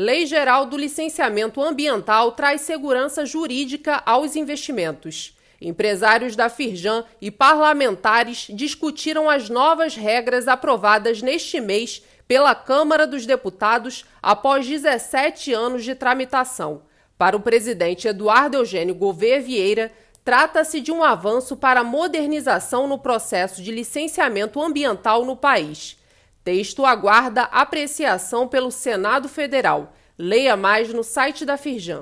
Lei Geral do Licenciamento Ambiental traz segurança jurídica aos investimentos. Empresários da Firjan e parlamentares discutiram as novas regras aprovadas neste mês pela Câmara dos Deputados após 17 anos de tramitação. Para o presidente Eduardo Eugênio Gouveia Vieira, trata-se de um avanço para a modernização no processo de licenciamento ambiental no país. Texto aguarda apreciação pelo Senado Federal. Leia mais no site da Firjan.